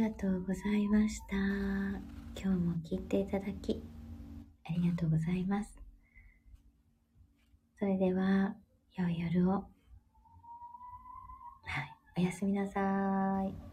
りがとうございました。今日も聞いていただき、ありがとうございます。それでは、良い夜を。はい、おやすみなさい。